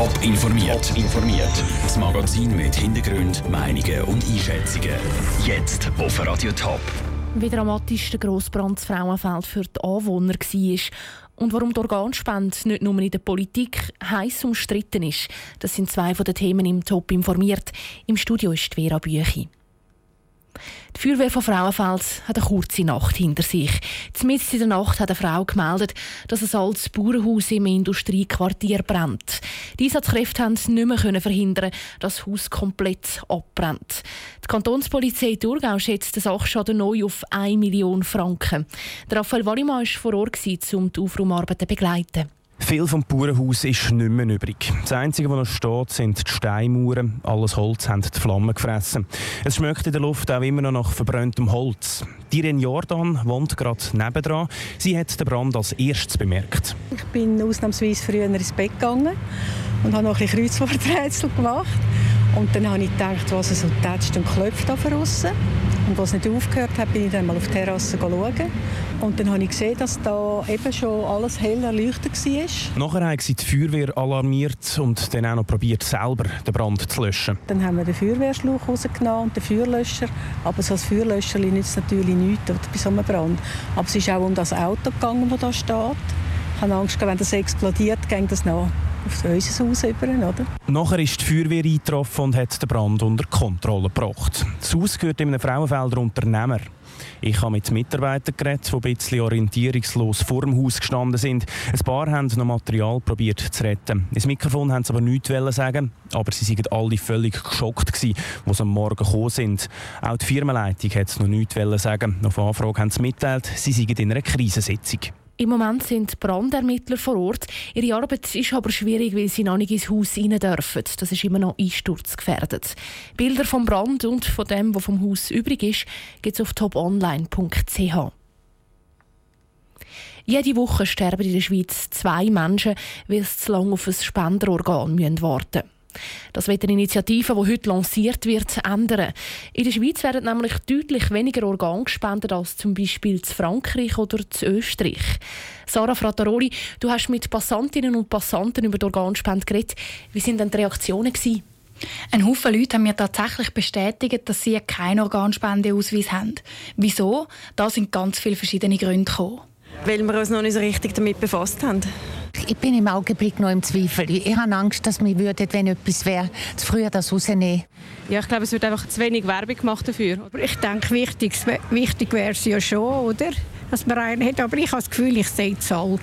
Top informiert. informiert. Das Magazin mit Hintergrund, Meinungen und Einschätzungen. Jetzt auf Radio Top. Wie dramatisch der Grossbrand Frauenfeld für die Anwohner war und warum die Organspende nicht nur in der Politik heiß umstritten ist, das sind zwei von den Themen im Top informiert. Im Studio ist Vera Büchi. Die Feuerwehr von Frauenfeld hat eine kurze Nacht hinter sich. Mitten in der Nacht hat eine Frau gemeldet, dass ein altes Bauernhaus im Industriequartier brennt. Die Einsatzkräfte konnten nicht mehr verhindern, dass das Haus komplett abbrennt. Die Kantonspolizei Thurgau schätzt den Sachschaden neu auf 1 Million Franken. Raphael Wallimann war vor Ort, um die Aufraumarbeiten zu begleiten. Viel vom Bauernhaus ist nicht mehr übrig. Das Einzige, was noch steht, sind die Steinmauern. Alles Holz haben die Flammen gefressen. Es schmeckt in der Luft auch immer noch nach verbranntem Holz. Diren Jordan wohnt gerade nebendran. Sie hat den Brand als erstes bemerkt. Ich bin ausnahmsweise früher ins Bett gegangen und habe noch ein bisschen gemacht. Und dann habe ich gedacht, was so tätscht und klopft da außen. Und als es nicht aufgehört hat, bin ich dann mal auf die Terrasse schauen. Und dann habe ich gesehen, dass da eben schon alles hell erleuchtet war. Nachher haben sie die Feuerwehr alarmiert und dann auch noch probiert, selber den Brand zu löschen. Dann haben wir den Feuerwehrschlauch rausgenommen und den Feuerlöscher. Aber so als Feuerlöscher nützt natürlich nichts bei so einem Brand. Aber es ist auch um das Auto gegangen, das da steht. Ich habe Angst, wenn das explodiert, geht das noch auf unser Haus über. Oder? Nachher ist die Feuerwehr eingetroffen und hat den Brand unter Kontrolle gebracht. Das Haus gehört in einem Frauenfelder Unternehmer. Ich habe mit Mitarbeitern geredet, die ein bisschen orientierungslos vor dem Haus gestanden sind. Ein paar haben noch Material probiert zu retten. Ins Mikrofon haben sie aber nichts sagen, aber sie waren alle völlig geschockt, als sie am Morgen gekommen sind. Auch die Firmenleitung hat noch nichts sagen. Auf Anfrage haben sie mitteilt, sie seien in einer Krisensitzung. Im Moment sind Brandermittler vor Ort. Ihre Arbeit ist aber schwierig, weil sie noch nicht ins Haus rein dürfen. Das ist immer noch einsturzgefährdet. Bilder vom Brand und von dem, was vom Haus übrig ist, gibt es auf toponline.ch. Jede Woche sterben in der Schweiz zwei Menschen, weil sie zu lange auf ein Spenderorgan warten müssen. Das wird eine Initiative, die heute lanciert wird, ändern. In der Schweiz werden nämlich deutlich weniger Organe gespendet als zum Beispiel in Frankreich oder in Österreich. Sarah Frattaroli, du hast mit Passantinnen und Passanten über die Organspende geredet. Wie sind denn die Reaktionen gewesen? Ein Haufen Leute haben mir tatsächlich bestätigt, dass sie keinen Organspendeausweis haben. Wieso? Da sind ganz viele verschiedene Gründe gekommen. Weil wir uns noch nicht so richtig damit befasst haben. Ich bin im Augenblick noch im Zweifel. Ich habe Angst, dass wir würden, wenn etwas wäre, zu früh das rausnehmen. Ja, ich glaube, es wird einfach zu wenig Werbung gemacht dafür. Ich denke, wichtig, wichtig wäre es ja schon, oder? Dass man einen hat. Aber ich habe das Gefühl, ich sehe zu alt.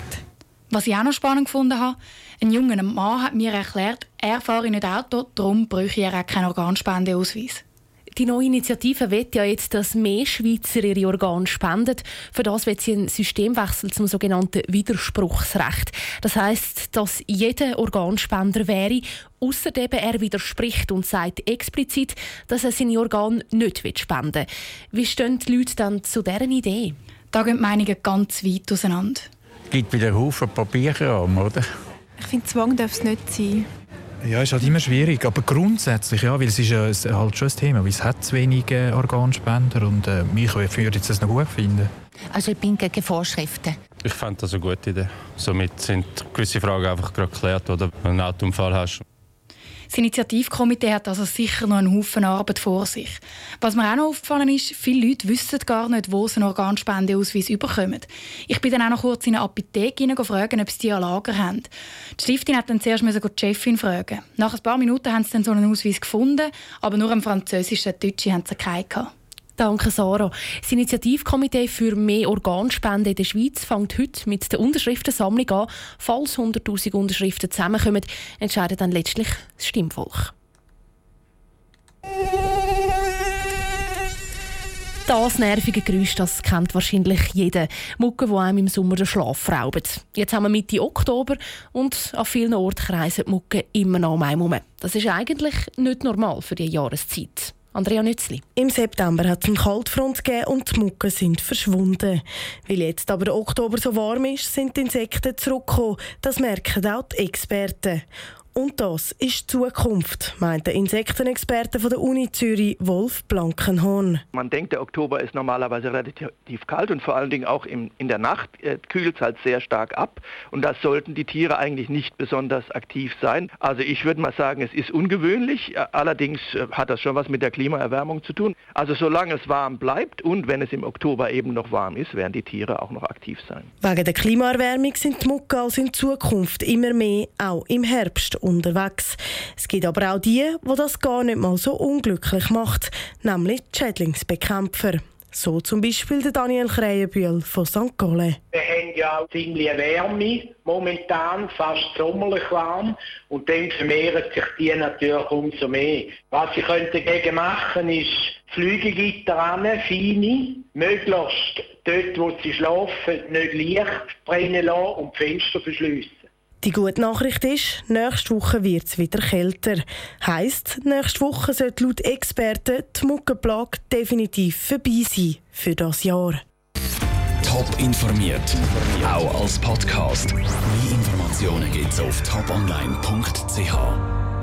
Was ich auch noch spannend gefunden habe, ein junger Mann hat mir erklärt, er fahre nicht Auto, darum bräuchte er auch keinen Organspendeausweis. Die neue Initiative will ja jetzt, dass mehr Schweizer ihre Organe spenden. Für das wird sie einen Systemwechsel zum sogenannten Widerspruchsrecht. Das heißt, dass jeder Organspender wäre, außer er widerspricht und sagt explizit, dass er seine Organe nicht spenden will. Wie stehen die Leute dann zu dieser Idee? Da gehen die Meinungen ganz weit auseinander. Es gibt wieder Haufen Papierkram, oder? Ich finde, Zwang darf es nicht sein. Ja, ist halt immer schwierig, aber grundsätzlich ja, weil es ist ja halt schon ein Thema, weil es hat zu wenige Organspender und äh, ich würde das noch gut finden. Also ich bin gegen Vorschriften. Ich fand das eine gute Idee. Somit sind gewisse Fragen einfach gerade geklärt, oder wenn du einen Autounfall hast das Initiativkomitee hat also sicher noch einen Haufen Arbeit vor sich. Was mir auch noch aufgefallen ist, viele Leute wissen gar nicht, wo sie einen Organspendeausweis überkommen. Ich bin dann auch noch kurz in eine Apotheke fragen, ob sie die an Lager haben. Die Stiftin hat dann zuerst die Chefin fragen. Nach ein paar Minuten haben sie dann so einen Ausweis gefunden, aber nur im Französischen, Deutschen haben sie keinen gehabt. Danke, Sarah. Das Initiativkomitee für mehr Organspenden in der Schweiz fängt heute mit der Unterschriftensammlung an. Falls 100.000 Unterschriften zusammenkommen, entscheidet dann letztlich das Stimmvolk. Das nervige Geräusch, das kennt wahrscheinlich jeder. Mucke, die einem im Sommer den Schlaf rauben. Jetzt haben wir Mitte Oktober und an vielen Orten kreisen die Mucke immer noch um einen herum. Das ist eigentlich nicht normal für die Jahreszeit. Andrea Nützli. Im September hat es eine Kaltfront gegeben und die Mucken sind verschwunden. Weil jetzt aber Oktober so warm ist, sind die Insekten zurückgekommen. Das merken auch die Experten. Und das ist Zukunft, meint der Insektenexperte von der Uni Zürich, Wolf Blankenhorn. Man denkt, der Oktober ist normalerweise relativ kalt und vor allen Dingen auch im, in der Nacht äh, kühlt es halt sehr stark ab. Und da sollten die Tiere eigentlich nicht besonders aktiv sein. Also ich würde mal sagen, es ist ungewöhnlich. Äh, allerdings äh, hat das schon was mit der Klimaerwärmung zu tun. Also solange es warm bleibt und wenn es im Oktober eben noch warm ist, werden die Tiere auch noch aktiv sein. Wegen der Klimaerwärmung sind die Muckals in Zukunft immer mehr auch im Herbst unterwegs. Es gibt aber auch die, wo das gar nicht mal so unglücklich macht, nämlich die Schädlingsbekämpfer. So zum Beispiel der Daniel Kreienbühl von St. Gallen. Wir haben ja auch ziemlich Wärme, momentan fast sommerlich warm und dann vermehren sich die natürlich umso mehr. Was ich dagegen machen ist Flügelgitter an, feine, möglichst dort, wo sie schlafen, nicht Licht brennen lassen und die Fenster verschliessen. Die gute Nachricht ist, nächste Woche wird es wieder kälter. Heißt, nächste Woche sollte laut Experten die Muckenplage definitiv vorbei sein für das Jahr. Top informiert, auch als Podcast. Mehr Informationen gibt's auf toponline.ch.